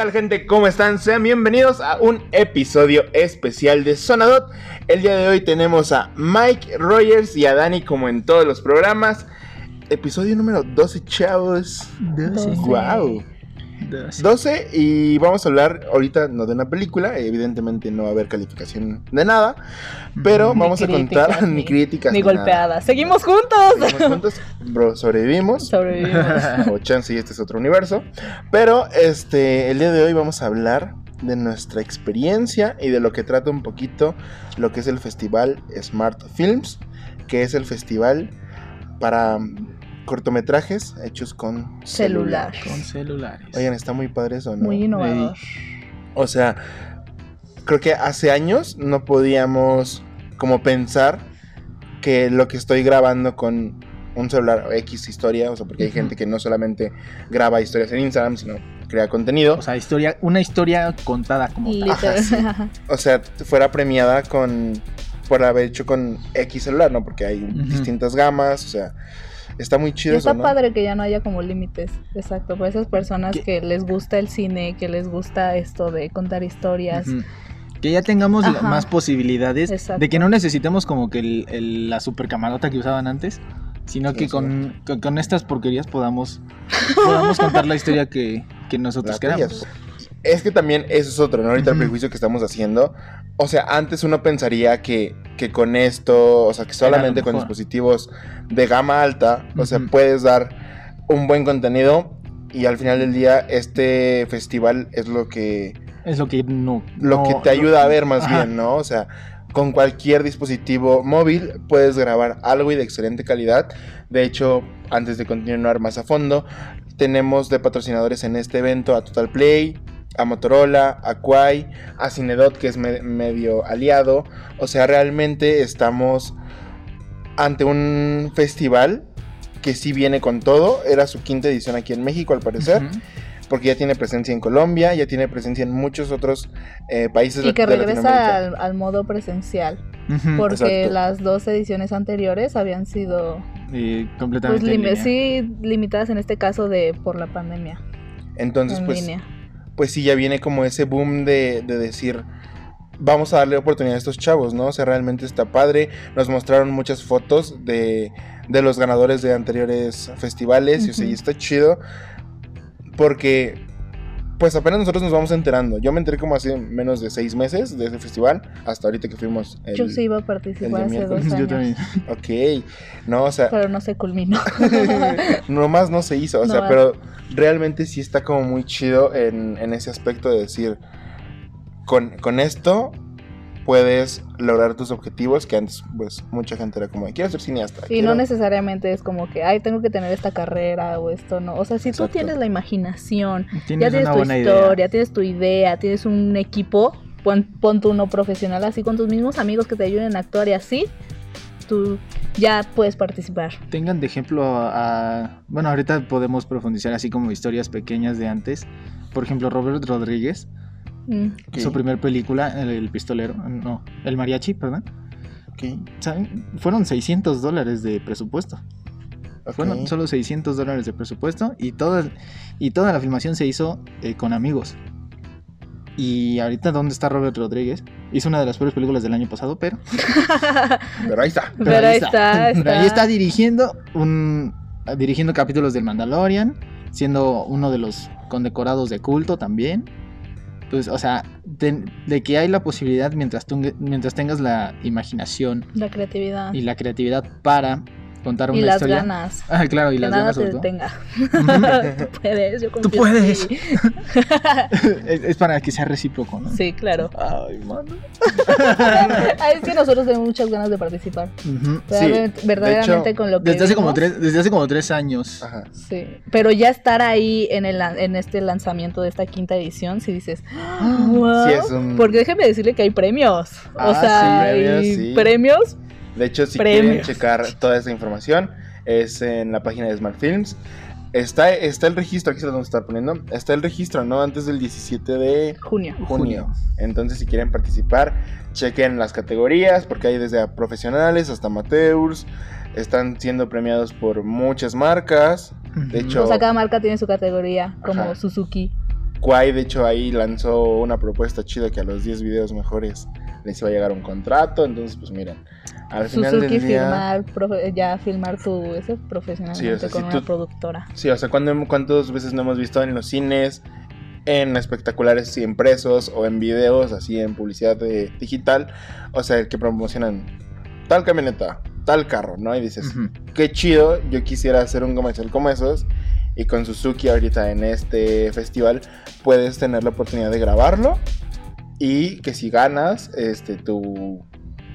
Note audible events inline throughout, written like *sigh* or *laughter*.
tal gente? ¿Cómo están? Sean bienvenidos a un episodio especial de Sonadot. El día de hoy tenemos a Mike Rogers y a Dani como en todos los programas. Episodio número 12, chavos. 12. Wow. 12 y vamos a hablar ahorita no de una película, evidentemente no va a haber calificación de nada, pero Ni vamos a contar *laughs* ni- ni críticas Ni golpeadas. ¡Seguimos juntos! Seguimos juntos, bro, sobrevivimos. Sobrevivimos. *laughs* o chance y este es otro universo. Pero este, el día de hoy vamos a hablar de nuestra experiencia y de lo que trata un poquito lo que es el festival Smart Films, que es el festival para cortometrajes hechos con Celular. Con celulares. Oigan, está muy padre eso, ¿no? Muy innovador. O sea, creo que hace años no podíamos como pensar que lo que estoy grabando con un celular o X historia, o sea, porque hay gente que no solamente graba historias en Instagram, sino crea contenido, O sea, historia, una historia contada como tal. Ajá, sí. Literal. o sea, fuera premiada con por haber hecho con X celular, ¿no? Porque hay distintas gamas, o sea, está muy Y chido está eso, ¿no? padre que ya no haya como límites. Exacto. Para esas personas ¿Qué? que les gusta el cine, que les gusta esto de contar historias. Ujú. Que ya tengamos Ajá. más posibilidades Exacto. de que no necesitemos como que el- el- la super camarota que usaban antes, sino Sí, que con, con- con estas porquerías podamos, podamos contar la historia que, que nosotros queramos. Es que también eso es otro, ¿no? Ahorita el prejuicio que estamos haciendo. O sea, antes uno pensaría que, que con esto, o sea, que solamente con dispositivos de gama alta, o sea, puedes dar un buen contenido y al final del día este festival es lo que, Es lo que no. lo no- que te ayuda a ver más Ajá. bien, ¿no? O sea, con cualquier dispositivo móvil puedes grabar algo y de excelente calidad. De hecho, antes de continuar más a fondo, tenemos de patrocinadores en este evento a Total Play, a Motorola, a Quai, a Cinedot, que es me- medio aliado. O sea, realmente estamos ante un festival que sí viene con todo. Era su quinta edición aquí en México, al parecer porque ya tiene presencia en Colombia, ya tiene presencia en muchos otros eh, países Y que de regresa al, al modo presencial. Porque Exacto. las dos ediciones anteriores habían sido Y pues, completamente. lim- línea. sí, limitadas en este caso de por la pandemia. Entonces, en pues, línea. Pues sí, ya viene como ese boom de, de decir, vamos a darle oportunidad a estos chavos, ¿no? O sea, realmente está padre. Nos mostraron muchas fotos de, de los ganadores de anteriores festivales, y, o sea, y está chido, porque... Pues apenas nosotros nos vamos enterando. Yo me enteré como hace menos de seis meses de ese festival, hasta ahorita que fuimos. el- Yo sí iba a participar hace dos años. Yo también. Ok, no, o sea, Pero no se culminó. *laughs* Nomás no se hizo, o sea, pero realmente sí está como muy chido en, en ese aspecto de decir, con, con esto puedes lograr tus objetivos, que antes pues mucha gente era como, quiero ser cineasta. Y quiero-". no necesariamente es como que, ay, tengo que tener esta carrera o esto, no. O sea, si tú tienes la imaginación, Tienes ya tienes una tu buena historia, idea. tienes tu idea, tienes un equipo, pon, pon tú uno profesional así con tus mismos amigos que te ayuden a actuar y así, tú ya puedes participar. Tengan de ejemplo a, a- Bueno, ahorita podemos profundizar así como historias pequeñas de antes. Por ejemplo, Robert Rodríguez, Mm. Su primer película, el, el pistolero, no, el mariachi, perdón. Fueron 600 dólares de presupuesto. ok. Fueron solo 600 dólares de presupuesto y toda, y toda la filmación se hizo eh, con amigos. Y ahorita, ¿dónde está Robert Rodríguez? Hizo una de las peores películas del año pasado, pero, *laughs* Pero ahí está. Pero ahí está, ahí está dirigiendo un dirigiendo capítulos del Mandalorian, siendo uno de los condecorados de culto también. Pues, o sea, de, de que hay la posibilidad mientras, tú, mientras tengas la imaginación La creatividad y la creatividad para contar una y las historia. ganas. *laughs* Ah, claro, y que las nada ganas te detenga. *laughs* *laughs* tú puedes, yo confío en puedes. ti. es, es para que sea recíproco, ¿no? Sí, claro. Ay, mano. Ah, es que nosotros tenemos muchas ganas de participar. Verdaderamente, con lo que Desde hace, como tres, desde hace como tres años. Ajá. Sí, pero ya estar ahí en, el, en este lanzamiento de esta quinta edición, si dices, wow, *gasps* Sí, es un- porque déjeme decirle que hay premios. Ah, o sea, sí, premios, hay sí. premios. De hecho, si Premios. quieren checar toda esa información, es en la página de Smart Films. Está, está el registro, aquí se lo vamos a estar poniendo. Está el registro, ¿no? Antes del 17 de Junio. junio. Entonces, si quieren participar, chequen las categorías, porque hay desde a profesionales hasta amateurs. Están siendo premiados por muchas marcas. De hecho, O sea, cada marca tiene su categoría, como Ajá. Suzuki. Kwai, de hecho, ahí lanzó una propuesta chida que a los 10 videos mejores les iba a llegar un contrato. Entonces, pues miren, al final Suzuki del día. filmar, profe- ya filmar tu ese profesionalmente Sí, o sea, con si una tú- productora. Sí, o sea, ¿cuándo- ¿cuántas veces no hemos visto en los cines, en espectaculares impresos o en videos, así en publicidad de- digital? O sea, que promocionan tal camioneta, tal carro, ¿no? Y dices, Ujú. qué chido, yo quisiera hacer un comercial como esos. Y con Suzuki ahorita en este festival puedes tener la oportunidad de grabarlo y que si ganas, este, tu,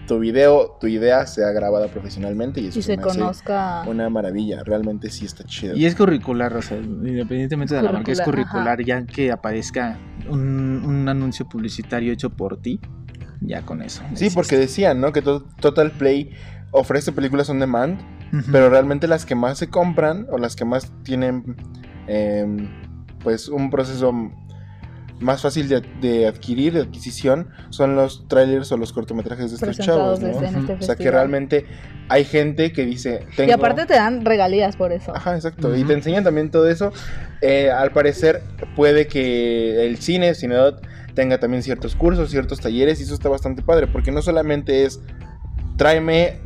tu video, tu idea sea grabada profesionalmente y eso Y se se me hace conozca. una maravilla, realmente sí está chido. Y es curricular, o sea, independientemente de la marca, es Curricular, ya que aparezca un, un anuncio publicitario hecho por ti, ya con eso. Sí, porque decían, ¿no? Que to- Total Play ofrece películas on demand, pero realmente las que más se compran o las que más tienen, em, pues, un proceso más fácil de, de adquirir, de adquisición, son los trailers o los cortometrajes de estos chavos, ¿no? desde en este O sea, que realmente hay gente que dice... Y aparte te dan regalías por eso. Ajá, exacto. Y te enseñan también todo eso. Eh, al parecer, puede que el cine, Cinedot, tenga también ciertos cursos, ciertos talleres, y eso está bastante padre, porque no solamente es tráeme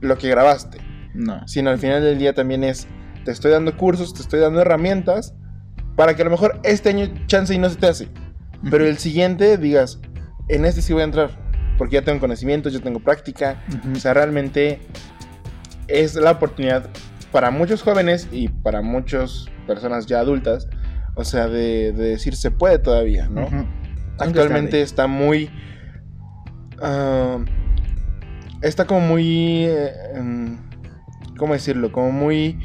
lo que grabaste, No. sino al final del día también es te estoy dando cursos, te estoy dando herramientas para que a lo mejor este año chance y no se te hace, pero el siguiente digas, en este sí voy a entrar, porque ya tengo conocimientos, yo tengo práctica, o sea, realmente es la oportunidad para muchos jóvenes y para muchas personas ya adultas, o sea, de, de decir se puede todavía, ¿no? Actualmente está muy... ah, está como muy... eh, ¿Cómo decirlo? Como muy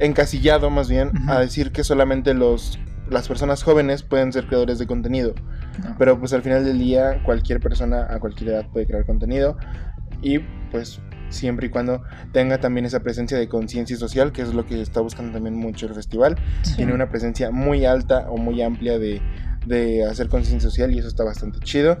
encasillado más bien a decir que solamente los, las personas jóvenes pueden ser creadores de contenido. No. Pero pues al final del día cualquier persona a cualquier edad puede crear contenido y pues siempre y cuando tenga también esa presencia de conciencia social, que es lo que está buscando también mucho el festival. Sí. Tiene una presencia muy alta o muy amplia de, de hacer conciencia social y eso está bastante chido.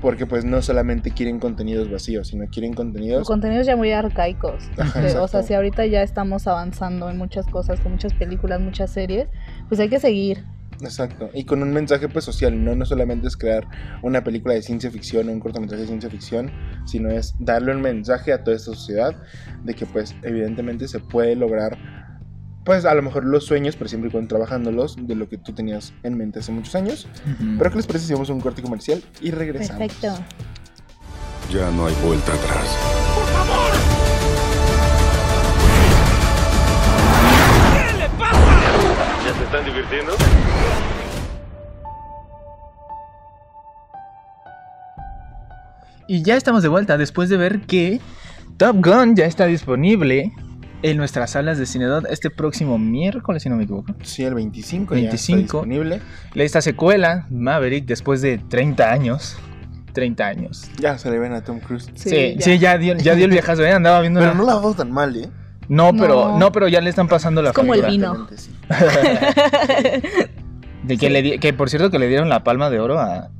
Porque pues no solamente quieren contenidos vacíos, sino quieren contenidos... Contenidos ya muy arcaicos. Ajá, o sea, si ahorita ya estamos avanzando en muchas cosas, con muchas películas, muchas series, pues hay que seguir. Exacto, y con un mensaje pues social, no, no solamente es crear una película de ciencia ficción o un cortometraje de ciencia ficción, sino es darle un mensaje a toda esta sociedad de que pues evidentemente se puede lograr pues a lo mejor los sueños, pero siempre y cuando trabajándolos de lo que tú tenías en mente hace muchos años. Pero ¿qué les parece si hacemos un corte comercial y regresamos? Perfecto. Ya no hay vuelta atrás. ¿Ya se están divirtiendo? Y ya estamos de vuelta después de ver que Top Gun ya está disponible en nuestras salas de Cinedot este próximo miércoles, si no me equivoco. Sí, el 25, ya 25. está disponible. Esta secuela, Maverick, después de 30 años. 30 años. Ya se le ven a Tom Cruise. Sí, sí, ya, dio, ya dio el viejazo, ¿eh? Andaba viendo. Pero una- no la hago tan mal, ¿eh? no, pero, No. no, pero ya le están pasando la Es como el vino. Sí. *laughs* De que, le di- que por cierto que le dieron la palma de oro a-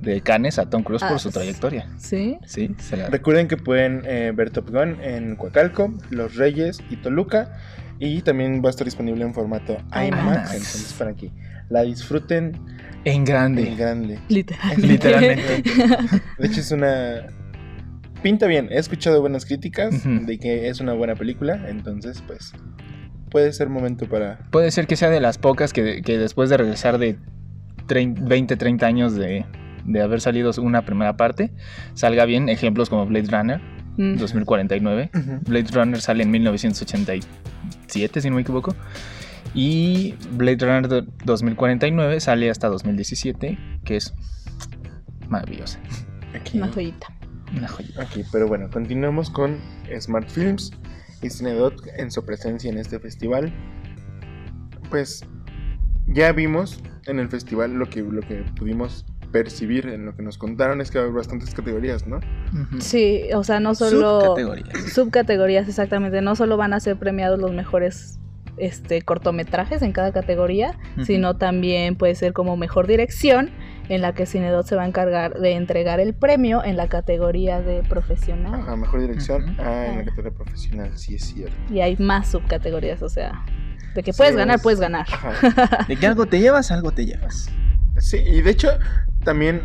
de Cannes a Tom Cruise Ah, por su sí. trayectoria. Sí. Sí, se la... Recuerden que pueden eh, ver Top Gun en Coacalco, Los Reyes y Toluca. Y también va a estar disponible en formato IMAX. IMAX. Entonces, para que la disfruten en en grande. grande. Literalmente. Literalmente. *laughs* De hecho, es una. Pinta bien. He escuchado buenas críticas de que es una buena película. Entonces, pues. Puede ser momento para. Puede ser que sea de las pocas que, que después de regresar de trein- 20, 30 años de, de haber salido una primera parte, salga bien. Ejemplos como Blade Runner Mm. 2049. Blade Runner sale en 1987, si no me equivoco. Y Blade Runner do- 2049 sale hasta 2017, que es maravillosa. Aquí. Una joyita. Una joya. Ok, pero bueno, continuamos con Smart Films y Cinedot en su presencia en este festival. Pues ya vimos en el festival lo que, lo que pudimos percibir en lo que nos contaron es que hay bastantes categorías, ¿no? Sí, o sea, no solo Subcategorías. subcategorías exactamente, no solo van a ser premiados los mejores este cortometrajes en cada categoría, sino también puede ser como mejor dirección en la que Cinedot se va a encargar de entregar el premio en la categoría de profesional. Ajá, mejor dirección. Ah, en la categoría profesional, sí es cierto. Y hay más subcategorías, o sea, de que puedes Sí, ganar, es- puedes ganar. Ajá. *laughs* De que algo te llevas, algo te llevas. Sí, y de hecho, también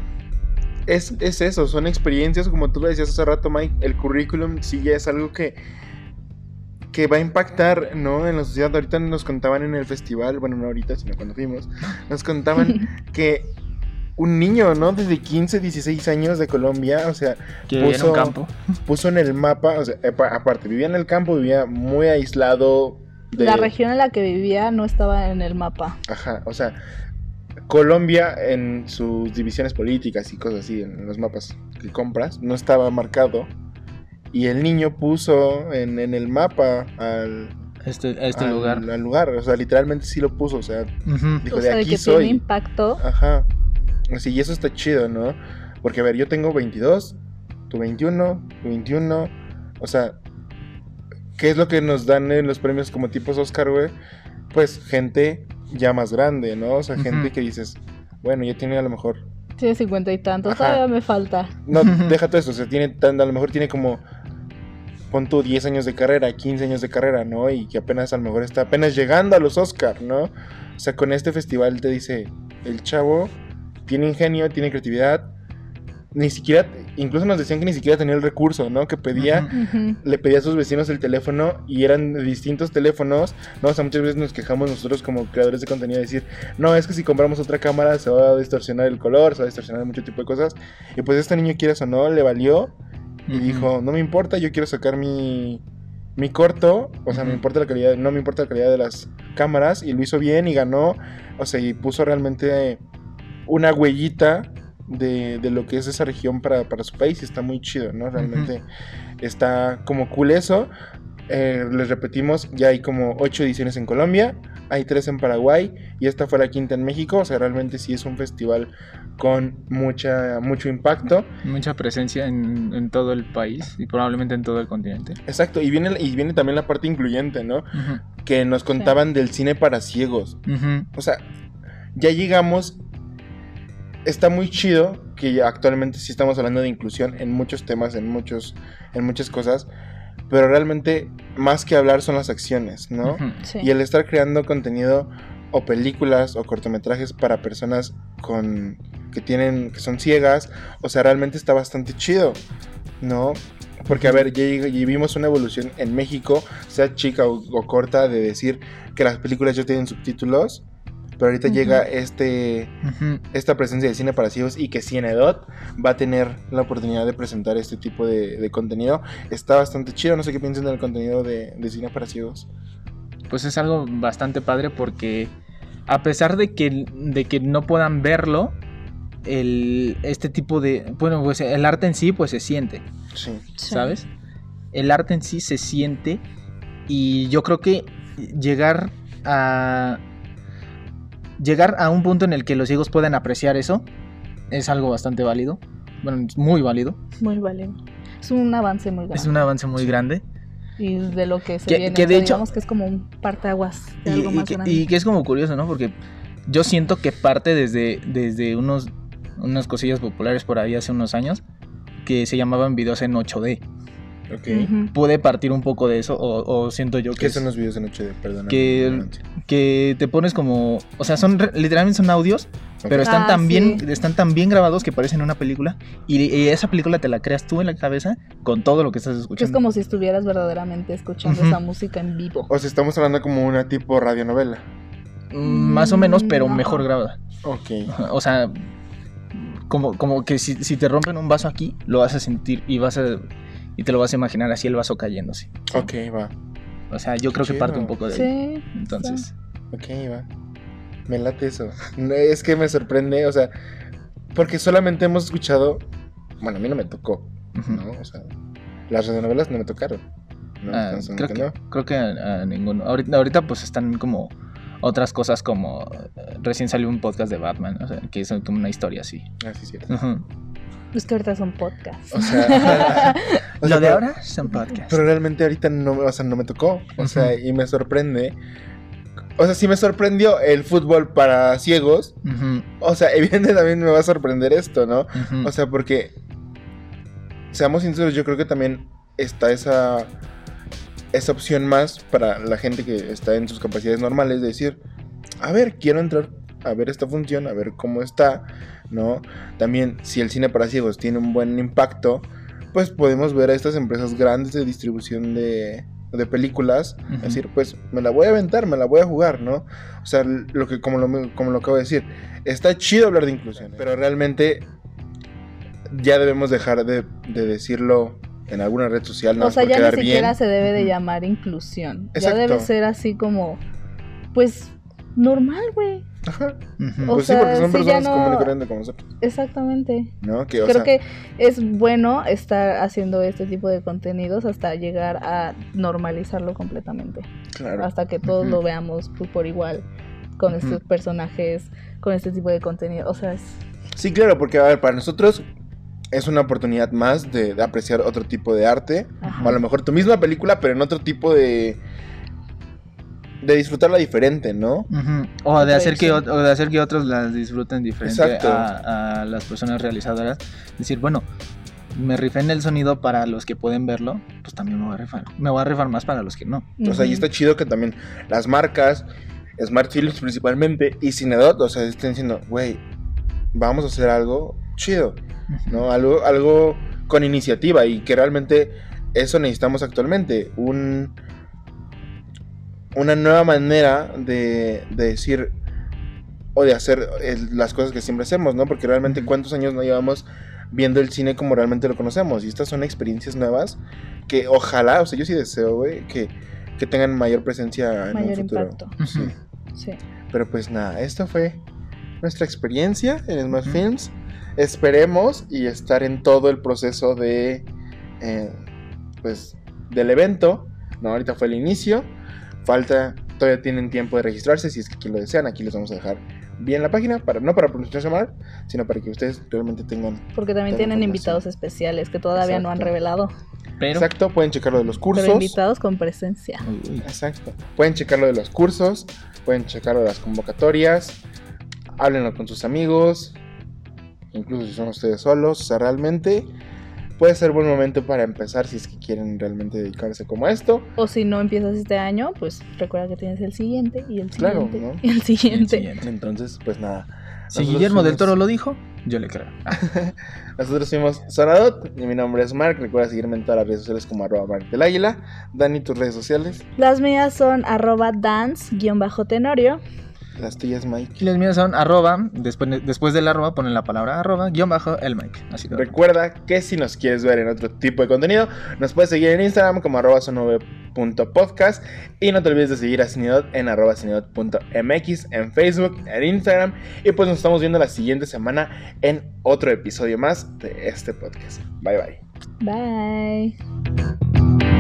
es, es eso, son experiencias, como tú lo decías hace rato, Mike, el currículum sí ya es algo que, que va a impactar, ¿no? En la sociedad. Ahorita nos contaban en el festival, bueno, no ahorita, sino cuando fuimos, nos contaban *laughs* que un niño, ¿no? Desde 15, 16 años de Colombia, o sea, Que en puso, un campo. puso en el mapa, o sea, aparte, vivía en el campo, vivía muy aislado. De, La región en la que vivía no estaba en el mapa. Ajá, o sea, Colombia en sus divisiones políticas y cosas así, en los mapas que compras, no estaba marcado. Y el niño puso en, en el mapa al, Este, a este al- lugar. al lugar, o sea, literalmente sí lo puso, o sea, dijo o sea, de aquí que soy. tiene impacto. Ajá. Así, y eso está chido, ¿no? Porque, a ver, yo tengo 22, tú 21, tú 21. O sea, ¿qué es lo que nos dan en los premios como tipos Oscar, güey? Pues gente ya más grande, ¿no? O sea, gente que dices, bueno, ya tiene a lo mejor. Tiene cincuenta y tantos, Ajá. todavía me falta. No, *laughs* deja todo eso, o sea, tiene tan, a lo mejor tiene como. Pon tú 10 años de carrera, 15 años de carrera, ¿no? Y que apenas a lo mejor está apenas llegando a los Oscar, ¿no? O sea, con este festival te dice, el chavo tiene ingenio, tiene creatividad. Ni siquiera, incluso nos decían que ni siquiera tenía el recurso, ¿no? Que pedía, le pedía a sus vecinos el teléfono y eran de distintos teléfonos, ¿no? O sea, muchas veces nos quejamos nosotros como creadores de contenido de decir, no, es que si compramos otra cámara se va a distorsionar el color, se va a distorsionar mucho tipo de cosas. Y pues este niño, quieras o no, le valió y dijo, no me importa, yo quiero sacar mi, mi corto, o sea, me importa la calidad, no me importa la calidad de las cámaras, y lo hizo bien y ganó, o sea, y puso realmente una huellita de, de lo que es esa región para, para su país, y está muy chido, ¿no? Realmente está como cool eso. Eh, les repetimos, ya hay como ocho ediciones en Colombia, hay tres en Paraguay y esta fue la quinta en México. O sea, realmente sí es un festival con mucha, mucho impacto. Mucha presencia en, en todo el país y probablemente en todo el continente. Exacto, y viene, y viene también la parte incluyente, ¿no? Que nos contaban del cine para ciegos. O sea, ya llegamos. Está muy chido que actualmente sí estamos hablando de inclusión en muchos temas, en muchos, en muchas cosas. Pero realmente, más que hablar son las acciones, ¿no? Sí. Y el estar creando contenido o películas o cortometrajes para personas con que tienen que son ciegas, o sea, realmente está bastante chido, ¿no? Porque a ver, ya, ya vimos una evolución en México, sea chica o, o corta, de decir que las películas ya tienen subtítulos, pero ahorita llega este esta presencia de cine para ciegos y que Cienedot va a tener la oportunidad de presentar este tipo de, de contenido. Está bastante chido, no sé qué piensan del contenido de, de cine para ciegos. Pues es algo bastante padre porque a pesar de que, de que no puedan verlo, el, este tipo de... Bueno, pues el arte en sí pues se siente, Sí. Sí. ¿sabes? El arte en sí se siente y yo creo que llegar a... Llegar a un punto en el que los ciegos puedan apreciar eso es algo bastante válido. Bueno, es muy válido. Muy válido. Es un avance muy grande. Es un avance muy grande. Y de lo que se Que- viene. que o de sea, hecho- digamos que es como un parteaguas de Y, algo y que, grande. y que es como curioso, ¿no? Porque yo siento que parte desde, desde unos, unas cosillas populares por ahí hace unos años que se llamaban videos en 8D. Ok. Ujú. Puede partir un poco de eso o, o siento yo que, ¿Qué es- son los videos en HD? Perdón. Que- que te pones como... O sea, son literalmente son audios, pero están, Ah, tan bien, están tan bien grabados que parecen una película y, y esa película te la creas tú en la cabeza con todo lo que estás Que escuchando. es como si estuvieras verdaderamente escuchando esa música en vivo. O sea, estamos hablando como una tipo radionovela. Mm, Más o menos, pero Mm, mejor grabada. Ok. *laughs* O sea, como, como que si, si te rompen un vaso aquí, lo vas a sentir y vas a y te lo vas a imaginar así el vaso cayéndose. Ok, va. O sea, yo creo que parte un poco de ahí. Sí. Entonces, Ok, va. Me late eso. *laughs* Es que me sorprende, o sea, porque solamente hemos escuchado. Bueno, a mí no me tocó. ¿no? O sea, las radionovelas no me tocaron. ¿no? Ah, Entonces, creo, que no. creo que a, a ninguno. Ahorita, ahorita pues están como otras cosas como eh, recién salió un podcast de Batman, o sea, que es como una historia así. Ah, sí, cierto. Ujú. Es que ahorita son podcasts. O sea, *laughs* o sea, Lo de pero- ahora son podcasts. Pero realmente ahorita no, o sea, no me tocó. O sea, y me sorprende. O sea, si me sorprendió el fútbol para ciegos, o sea, *laughs* evidentemente también me va a sorprender esto, ¿no? O sea, porque, seamos sinceros, yo creo que también está esa, esa opción más para la gente que está en sus capacidades normales de decir, a ver, quiero entrar a ver esta función, a ver cómo está, ¿no? También si el cine para ciegos tiene un buen impacto, pues podemos ver a estas empresas grandes de distribución de, de películas, decir, pues me la voy a aventar, me la voy a jugar, ¿no? O sea, lo que como lo, como lo acabo de decir, está chido hablar de inclusión, pero realmente ya debemos dejar de, de decirlo en alguna red social, nada O sea, ya ni siquiera bien. se debe de llamar inclusión. Exacto. Ya debe ser así como, pues, normal, güey. Ajá. Pues sea, sí, porque son sí, personas no- corriente como nosotros, Exactamente. ¿no? Que, o Creo sea, que es bueno estar haciendo este tipo de contenidos hasta llegar a normalizarlo completamente. claro. Hasta que todos lo veamos por igual con estos personajes, con este tipo de contenido. O sea, es... Sí, claro, porque a ver, para nosotros es una oportunidad más de, de apreciar otro tipo de arte. ajá. O a lo mejor tu misma película, pero en otro tipo de. De disfrutarla diferente, ¿no? O de hacer que Proyección. ot- o de hacer que otros las disfruten diferente a, a las personas realizadoras. Decir, bueno, me rifé en el sonido para los que pueden verlo, pues también me voy a rifar. Me voy a rifar más para los que no. O sea, y Ujú. está chido que también las marcas, Smart Films principalmente, y Cinedot, o sea, estén diciendo, güey, vamos a hacer algo chido, ¿no? Algo, algo con iniciativa y que realmente eso necesitamos actualmente. Un, una nueva manera de, de decir o de hacer las cosas que siempre hacemos, ¿no? Porque realmente cuántos años no llevamos viendo el cine como realmente lo conocemos. Y estas son experiencias nuevas que ojalá, o sea, yo sí deseo, güey, que, que tengan mayor presencia en un Mayor futuro. impacto. Sí. Pero pues nada, esto fue nuestra experiencia en Smart. Films. Esperemos y estar en todo el proceso de, eh, pues, del evento. No, ahorita fue el inicio. Falta, todavía tienen tiempo de registrarse si es que aquí lo desean. Aquí les vamos a dejar bien la página, para, no para pronunciarse mal, sino para que ustedes realmente tengan. Porque también tienen invitados especiales que todavía no han revelado. Pero, Exacto, pueden checar lo de los cursos. Pero invitados con presencia. Exacto. Pueden checar lo de los cursos, pueden checar lo de las convocatorias, háblenlo con sus amigos, incluso si son ustedes solos, o sea, realmente puede ser buen momento para empezar si es que quieren realmente dedicarse como a esto. O si no empiezas este año, pues recuerda que tienes el siguiente y el Claro, siguiente ¿no? y el siguiente. siguiente. Entonces, pues nada. Si Nosotros Guillermo del Toro lo dijo, yo le creo. *laughs* Nosotros fuimos Sonadot y mi nombre es Mark. Recuerda seguirme en todas las redes sociales como arroba Mark del Águila. Dani, tus redes sociales. Las mías son arroba dance-tenorio. Las tuyas, Mike. y las mías son arroba, después, después del arroba ponen la palabra arroba, guion bajo el mic. Así que Recuerda que si nos quieres ver en otro tipo de contenido, nos puedes seguir en Instagram como arroba sonove.podcast y no te olvides de seguir a Cinedot en arroba cinedot.mx en Facebook, en Instagram y pues nos estamos viendo la siguiente semana en otro episodio más de este podcast. Bye bye. Bye.